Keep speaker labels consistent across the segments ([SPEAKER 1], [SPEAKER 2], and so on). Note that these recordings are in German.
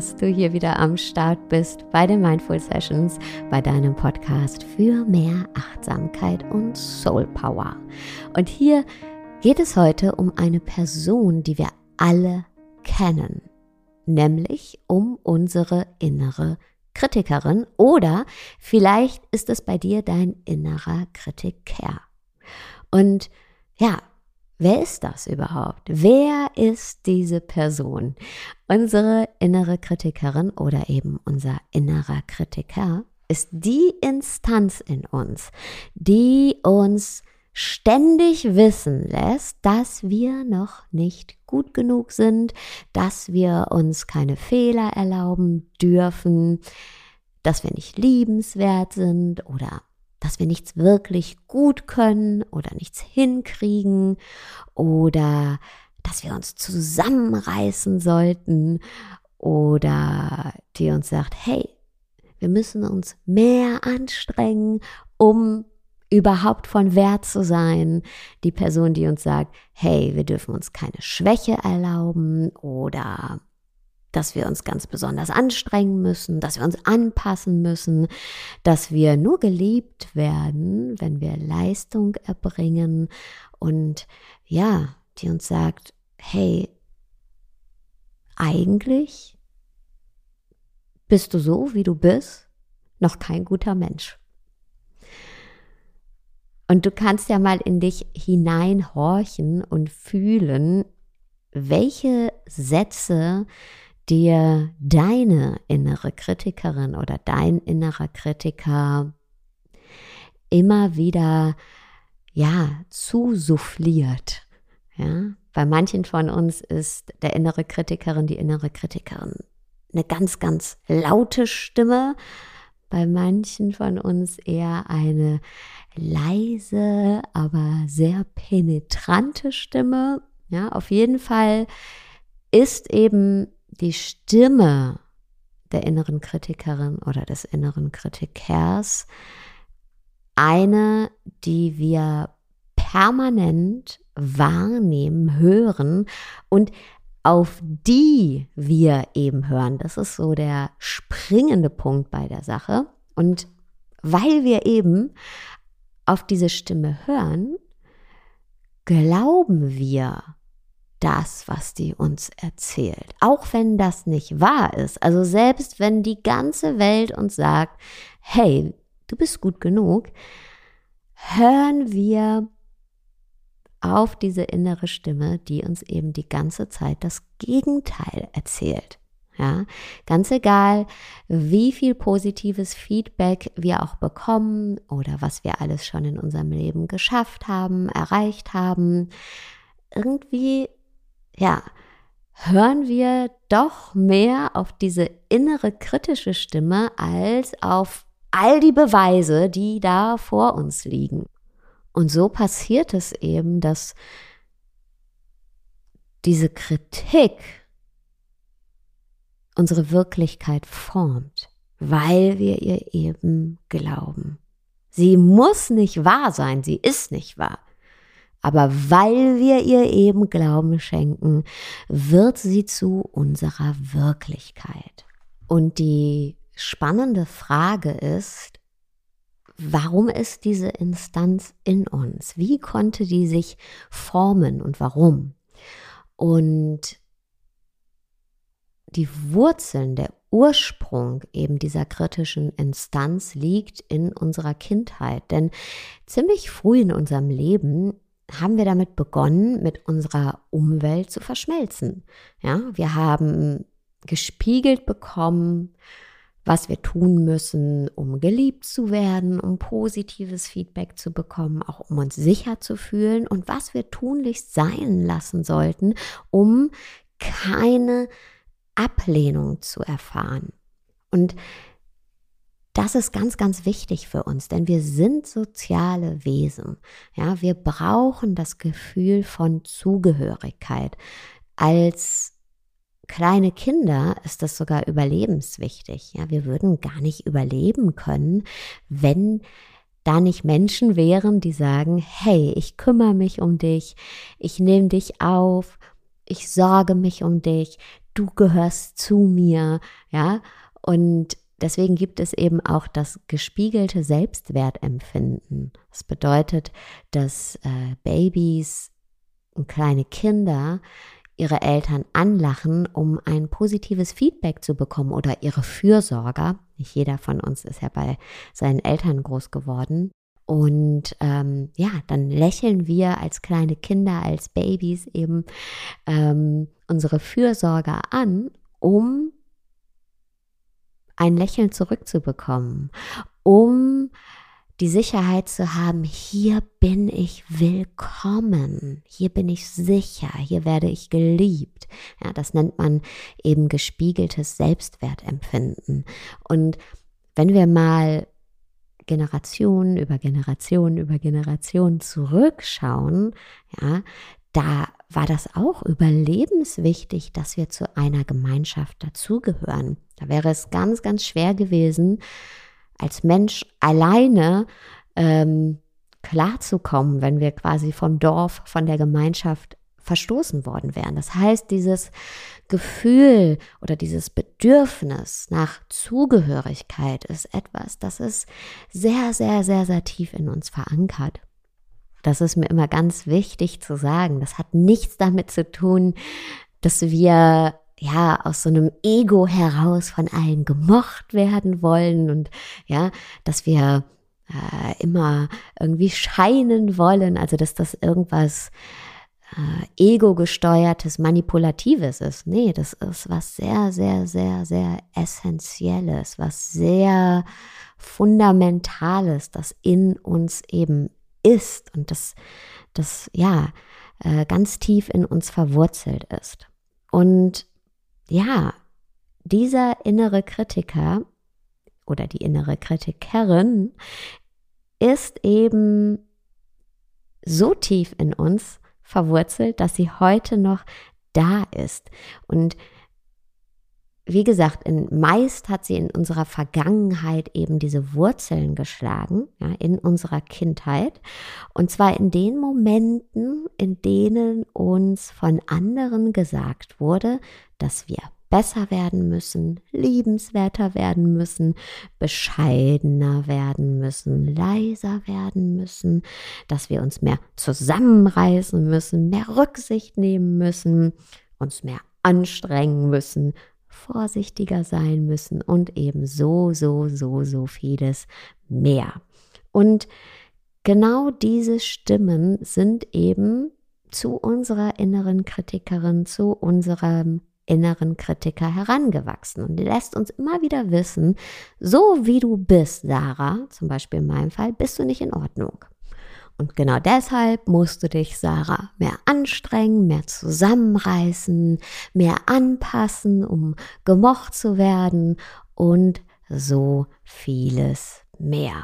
[SPEAKER 1] Dass du hier wieder am Start bist bei den Mindful Sessions, bei deinem Podcast für mehr Achtsamkeit und Soul Power. Und hier geht es heute um eine Person, die wir alle kennen, nämlich um unsere innere Kritikerin oder vielleicht ist es bei dir dein innerer Kritiker. Und ja, Wer ist das überhaupt? Wer ist diese Person? Unsere innere Kritikerin oder eben unser innerer Kritiker ist die Instanz in uns, die uns ständig wissen lässt, dass wir noch nicht gut genug sind, dass wir uns keine Fehler erlauben dürfen, dass wir nicht liebenswert sind oder dass wir nichts wirklich gut können oder nichts hinkriegen oder dass wir uns zusammenreißen sollten oder die uns sagt, hey, wir müssen uns mehr anstrengen, um überhaupt von Wert zu sein. Die Person, die uns sagt, hey, wir dürfen uns keine Schwäche erlauben oder dass wir uns ganz besonders anstrengen müssen, dass wir uns anpassen müssen, dass wir nur geliebt werden, wenn wir Leistung erbringen und ja, die uns sagt, hey, eigentlich bist du so, wie du bist, noch kein guter Mensch. Und du kannst ja mal in dich hineinhorchen und fühlen, welche Sätze dir deine innere Kritikerin oder dein innerer Kritiker immer wieder ja zusuffliert. Ja, bei manchen von uns ist der innere Kritikerin, die innere Kritikerin eine ganz, ganz laute Stimme. Bei manchen von uns eher eine leise, aber sehr penetrante Stimme. Ja, auf jeden Fall ist eben die Stimme der inneren Kritikerin oder des inneren Kritikers eine, die wir permanent wahrnehmen, hören und auf die wir eben hören. Das ist so der springende Punkt bei der Sache. Und weil wir eben auf diese Stimme hören, glauben wir das, was die uns erzählt. Auch wenn das nicht wahr ist. Also selbst wenn die ganze Welt uns sagt, hey, du bist gut genug, hören wir auf diese innere Stimme, die uns eben die ganze Zeit das Gegenteil erzählt. Ja, ganz egal, wie viel positives Feedback wir auch bekommen oder was wir alles schon in unserem Leben geschafft haben, erreicht haben, irgendwie ja, hören wir doch mehr auf diese innere kritische Stimme als auf all die Beweise, die da vor uns liegen. Und so passiert es eben, dass diese Kritik unsere Wirklichkeit formt, weil wir ihr eben glauben. Sie muss nicht wahr sein, sie ist nicht wahr. Aber weil wir ihr eben Glauben schenken, wird sie zu unserer Wirklichkeit. Und die spannende Frage ist, warum ist diese Instanz in uns? Wie konnte die sich formen und warum? Und die Wurzeln, der Ursprung eben dieser kritischen Instanz liegt in unserer Kindheit. Denn ziemlich früh in unserem Leben haben wir damit begonnen, mit unserer Umwelt zu verschmelzen. Ja, wir haben gespiegelt bekommen, was wir tun müssen, um geliebt zu werden, um positives Feedback zu bekommen, auch um uns sicher zu fühlen und was wir tunlichst sein lassen sollten, um keine Ablehnung zu erfahren. Und das ist ganz, ganz wichtig für uns, denn wir sind soziale Wesen. Ja, wir brauchen das Gefühl von Zugehörigkeit. Als kleine Kinder ist das sogar überlebenswichtig. Ja, wir würden gar nicht überleben können, wenn da nicht Menschen wären, die sagen, hey, ich kümmere mich um dich, ich nehme dich auf, ich sorge mich um dich, du gehörst zu mir, ja. Und deswegen gibt es eben auch das gespiegelte Selbstwertempfinden. Das bedeutet, dass äh, Babys und kleine Kinder ihre Eltern anlachen, um ein positives Feedback zu bekommen oder ihre Fürsorger. Nicht jeder von uns ist ja bei seinen Eltern groß geworden. Und ähm, ja, dann lächeln wir als kleine Kinder, als Babys eben ähm, unsere Fürsorger an, um ein Lächeln zurückzubekommen, um die Sicherheit zu haben, hier bin ich willkommen, hier bin ich sicher, hier werde ich geliebt. Ja, das nennt man eben gespiegeltes Selbstwertempfinden. Und wenn wir mal Generationen über Generationen über Generationen zurückschauen, ja, da war das auch überlebenswichtig, dass wir zu einer Gemeinschaft dazugehören. Da wäre es ganz, ganz schwer gewesen, als Mensch alleine ähm, klarzukommen, wenn wir quasi vom Dorf, von der Gemeinschaft verstoßen worden wären. Das heißt, dieses Gefühl oder dieses Bedürfnis nach Zugehörigkeit ist etwas, das ist sehr, sehr, sehr, sehr tief in uns verankert. Das ist mir immer ganz wichtig zu sagen. Das hat nichts damit zu tun, dass wir ja aus so einem Ego heraus von allen gemocht werden wollen und ja, dass wir äh, immer irgendwie scheinen wollen, also dass das irgendwas äh, ego-gesteuertes, manipulatives ist. Nee, das ist was sehr, sehr, sehr, sehr Essentielles, was sehr Fundamentales, das in uns eben ist und das, das ja, äh, ganz tief in uns verwurzelt ist. Und ja, dieser innere Kritiker oder die innere Kritikerin ist eben so tief in uns verwurzelt, dass sie heute noch da ist. Und wie gesagt, in, meist hat sie in unserer Vergangenheit eben diese Wurzeln geschlagen, ja, in unserer Kindheit. Und zwar in den Momenten, in denen uns von anderen gesagt wurde, dass wir besser werden müssen, liebenswerter werden müssen, bescheidener werden müssen, leiser werden müssen, dass wir uns mehr zusammenreißen müssen, mehr Rücksicht nehmen müssen, uns mehr anstrengen müssen, vorsichtiger sein müssen und eben so, so, so, so vieles mehr. Und genau diese Stimmen sind eben zu unserer inneren Kritikerin, zu unserem inneren Kritiker herangewachsen. Und lässt uns immer wieder wissen, so wie du bist, Sarah, zum Beispiel in meinem Fall, bist du nicht in Ordnung. Und genau deshalb musst du dich, Sarah, mehr anstrengen, mehr zusammenreißen, mehr anpassen, um gemocht zu werden und so vieles mehr.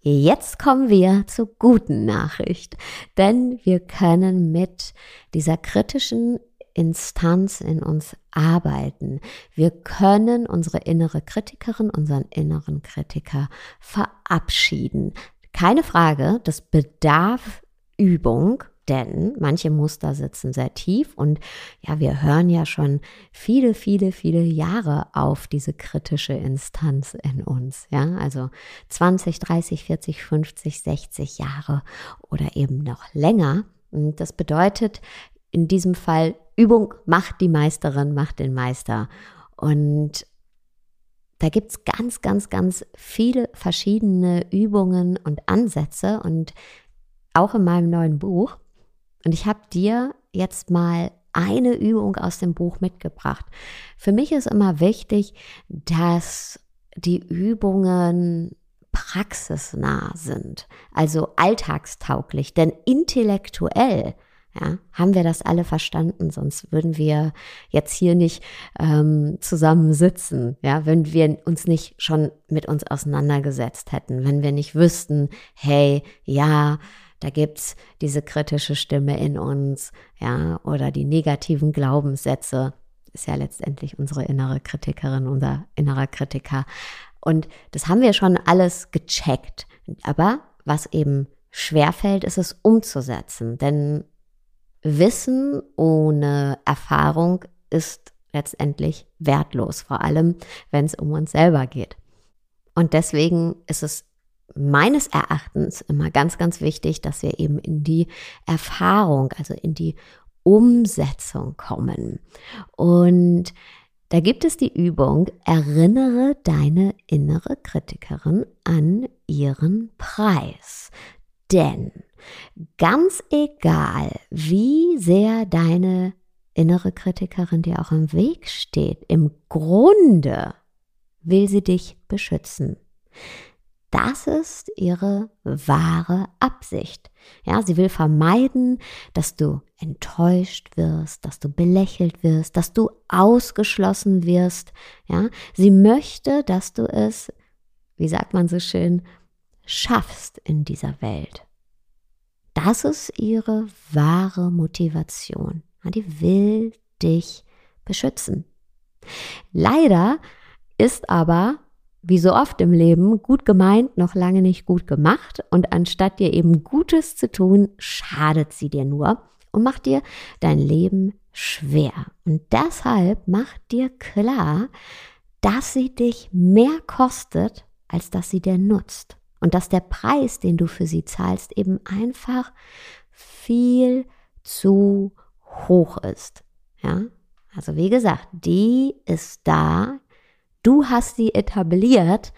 [SPEAKER 1] Jetzt kommen wir zur guten Nachricht, denn wir können mit dieser kritischen Instanz in uns arbeiten. Wir können unsere innere Kritikerin, unseren inneren Kritiker verabschieden. Keine Frage, das bedarf Übung, denn manche Muster sitzen sehr tief und ja, wir hören ja schon viele, viele, viele Jahre auf diese kritische Instanz in uns. Ja, also 20, 30, 40, 50, 60 Jahre oder eben noch länger. Und das bedeutet in diesem Fall, Übung macht die Meisterin, macht den Meister. Und da gibt es ganz, ganz, ganz viele verschiedene Übungen und Ansätze und auch in meinem neuen Buch. Und ich habe dir jetzt mal eine Übung aus dem Buch mitgebracht. Für mich ist immer wichtig, dass die Übungen praxisnah sind, also alltagstauglich, denn intellektuell ja, haben wir das alle verstanden? Sonst würden wir jetzt hier nicht ähm, zusammen sitzen. Ja, wenn wir uns nicht schon mit uns auseinandergesetzt hätten, wenn wir nicht wüssten, hey, ja, da gibt's diese kritische Stimme in uns, ja, oder die negativen Glaubenssätze, ist ja letztendlich unsere innere Kritikerin, unser innerer Kritiker. Und das haben wir schon alles gecheckt. Aber was eben schwerfällt, ist es umzusetzen. Denn Wissen ohne Erfahrung ist letztendlich wertlos, vor allem wenn es um uns selber geht. Und deswegen ist es meines Erachtens immer ganz, ganz wichtig, dass wir eben in die Erfahrung, also in die Umsetzung kommen. Und da gibt es die Übung, erinnere deine innere Kritikerin an ihren Preis. Denn ganz egal, wie sehr deine innere Kritikerin dir auch im Weg steht, im Grunde will sie dich beschützen. Das ist ihre wahre Absicht. Ja, sie will vermeiden, dass du enttäuscht wirst, dass du belächelt wirst, dass du ausgeschlossen wirst. Ja, sie möchte, dass du es, wie sagt man so schön, schaffst in dieser Welt. Das ist ihre wahre Motivation. Die will dich beschützen. Leider ist aber, wie so oft im Leben, gut gemeint noch lange nicht gut gemacht und anstatt dir eben Gutes zu tun, schadet sie dir nur und macht dir dein Leben schwer. Und deshalb macht dir klar, dass sie dich mehr kostet, als dass sie dir nutzt. Und dass der Preis, den du für sie zahlst, eben einfach viel zu hoch ist. Ja? Also wie gesagt, die ist da, du hast sie etabliert,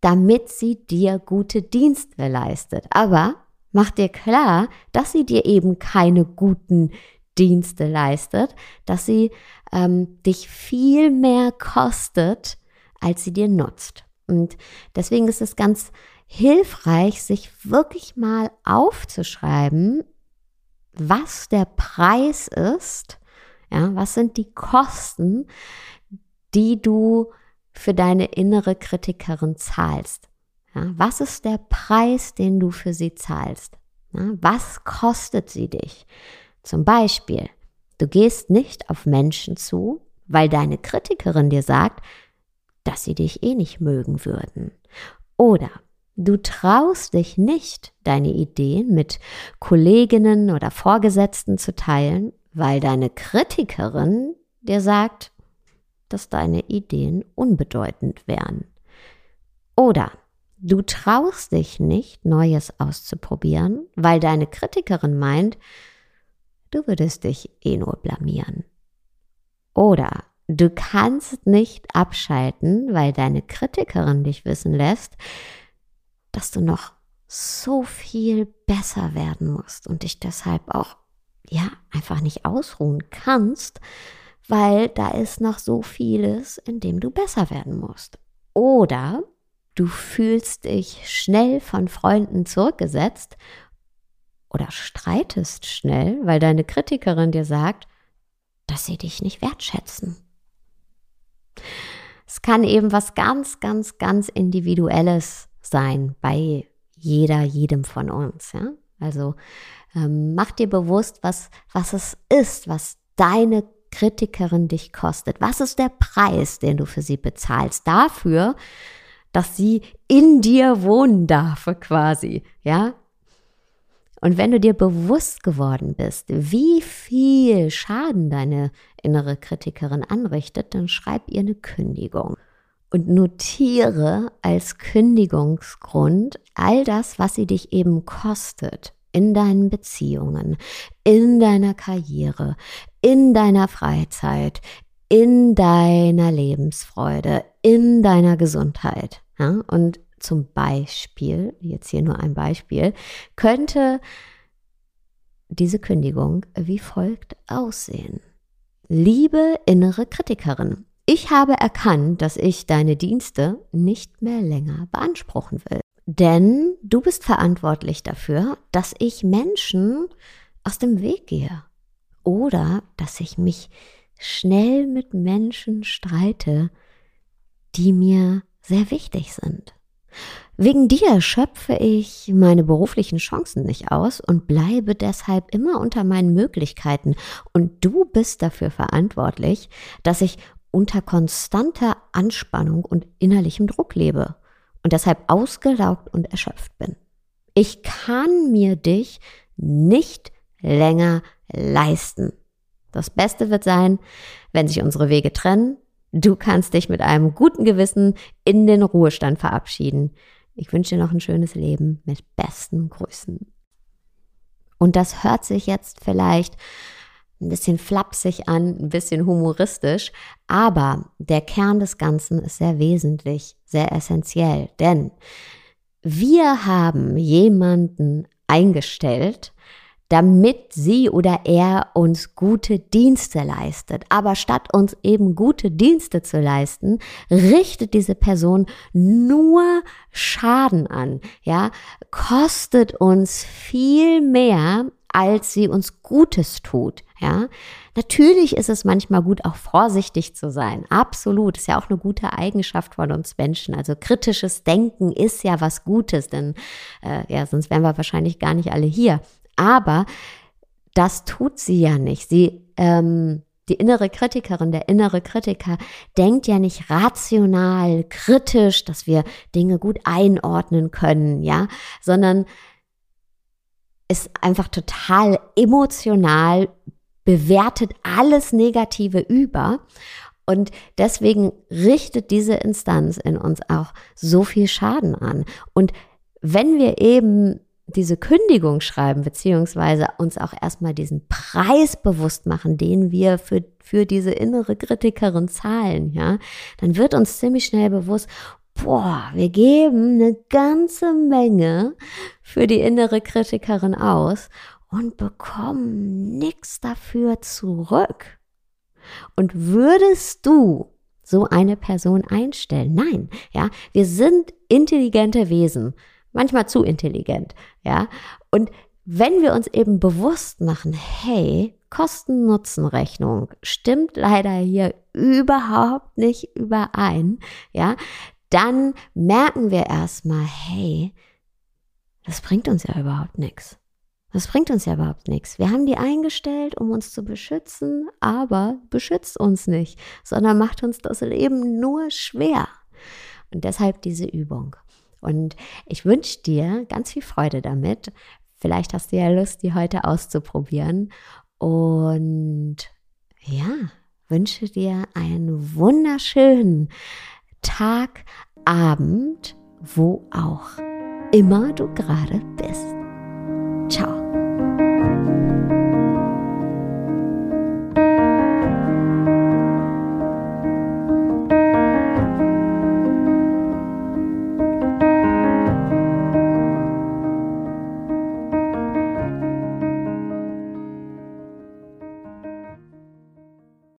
[SPEAKER 1] damit sie dir gute Dienste leistet. Aber mach dir klar, dass sie dir eben keine guten Dienste leistet, dass sie ähm, dich viel mehr kostet, als sie dir nutzt. Und deswegen ist es ganz hilfreich, sich wirklich mal aufzuschreiben, was der Preis ist, ja, was sind die Kosten, die du für deine innere Kritikerin zahlst. Ja, was ist der Preis, den du für sie zahlst? Ja, was kostet sie dich? Zum Beispiel, du gehst nicht auf Menschen zu, weil deine Kritikerin dir sagt, dass sie dich eh nicht mögen würden. Oder du traust dich nicht, deine Ideen mit Kolleginnen oder Vorgesetzten zu teilen, weil deine Kritikerin dir sagt, dass deine Ideen unbedeutend wären. Oder du traust dich nicht, Neues auszuprobieren, weil deine Kritikerin meint, du würdest dich eh nur blamieren. Oder du kannst nicht abschalten, weil deine Kritikerin dich wissen lässt, dass du noch so viel besser werden musst und dich deshalb auch ja einfach nicht ausruhen kannst, weil da ist noch so vieles, in dem du besser werden musst. Oder du fühlst dich schnell von Freunden zurückgesetzt oder streitest schnell, weil deine Kritikerin dir sagt, dass sie dich nicht wertschätzen. Es kann eben was ganz, ganz, ganz Individuelles sein bei jeder, jedem von uns. Ja? Also ähm, mach dir bewusst, was, was es ist, was deine Kritikerin dich kostet? Was ist der Preis, den du für sie bezahlst? Dafür, dass sie in dir wohnen darf, quasi, ja? Und wenn du dir bewusst geworden bist, wie viel Schaden deine innere Kritikerin anrichtet, dann schreib ihr eine Kündigung und notiere als Kündigungsgrund all das, was sie dich eben kostet in deinen Beziehungen, in deiner Karriere, in deiner Freizeit, in deiner Lebensfreude, in deiner Gesundheit. Ja? Und zum Beispiel, jetzt hier nur ein Beispiel, könnte diese Kündigung wie folgt aussehen. Liebe innere Kritikerin, ich habe erkannt, dass ich deine Dienste nicht mehr länger beanspruchen will. Denn du bist verantwortlich dafür, dass ich Menschen aus dem Weg gehe oder dass ich mich schnell mit Menschen streite, die mir sehr wichtig sind. Wegen dir schöpfe ich meine beruflichen Chancen nicht aus und bleibe deshalb immer unter meinen Möglichkeiten. Und du bist dafür verantwortlich, dass ich unter konstanter Anspannung und innerlichem Druck lebe und deshalb ausgelaugt und erschöpft bin. Ich kann mir dich nicht länger leisten. Das Beste wird sein, wenn sich unsere Wege trennen. Du kannst dich mit einem guten Gewissen in den Ruhestand verabschieden. Ich wünsche dir noch ein schönes Leben mit besten Grüßen. Und das hört sich jetzt vielleicht ein bisschen flapsig an, ein bisschen humoristisch, aber der Kern des Ganzen ist sehr wesentlich, sehr essentiell, denn wir haben jemanden eingestellt, damit sie oder er uns gute Dienste leistet. Aber statt uns eben gute Dienste zu leisten, richtet diese Person nur Schaden an, ja, kostet uns viel mehr, als sie uns Gutes tut, ja. Natürlich ist es manchmal gut, auch vorsichtig zu sein. Absolut. Ist ja auch eine gute Eigenschaft von uns Menschen. Also kritisches Denken ist ja was Gutes, denn äh, ja, sonst wären wir wahrscheinlich gar nicht alle hier. Aber das tut sie ja nicht. Sie, ähm, die innere Kritikerin, der innere Kritiker denkt ja nicht rational, kritisch, dass wir Dinge gut einordnen können, ja, sondern ist einfach total emotional, bewertet alles Negative über. Und deswegen richtet diese Instanz in uns auch so viel Schaden an. Und wenn wir eben diese Kündigung schreiben, beziehungsweise uns auch erstmal diesen Preis bewusst machen, den wir für, für diese innere Kritikerin zahlen, ja, dann wird uns ziemlich schnell bewusst, boah, wir geben eine ganze Menge für die innere Kritikerin aus und bekommen nichts dafür zurück. Und würdest du so eine Person einstellen? Nein, ja, wir sind intelligente Wesen manchmal zu intelligent, ja. Und wenn wir uns eben bewusst machen, hey, Kosten-Nutzen-Rechnung stimmt leider hier überhaupt nicht überein, ja, dann merken wir erstmal, hey, das bringt uns ja überhaupt nichts. Das bringt uns ja überhaupt nichts. Wir haben die eingestellt, um uns zu beschützen, aber beschützt uns nicht, sondern macht uns das Leben nur schwer. Und deshalb diese Übung. Und ich wünsche dir ganz viel Freude damit. Vielleicht hast du ja Lust, die heute auszuprobieren. Und ja, wünsche dir einen wunderschönen Tag, Abend, wo auch immer du gerade bist.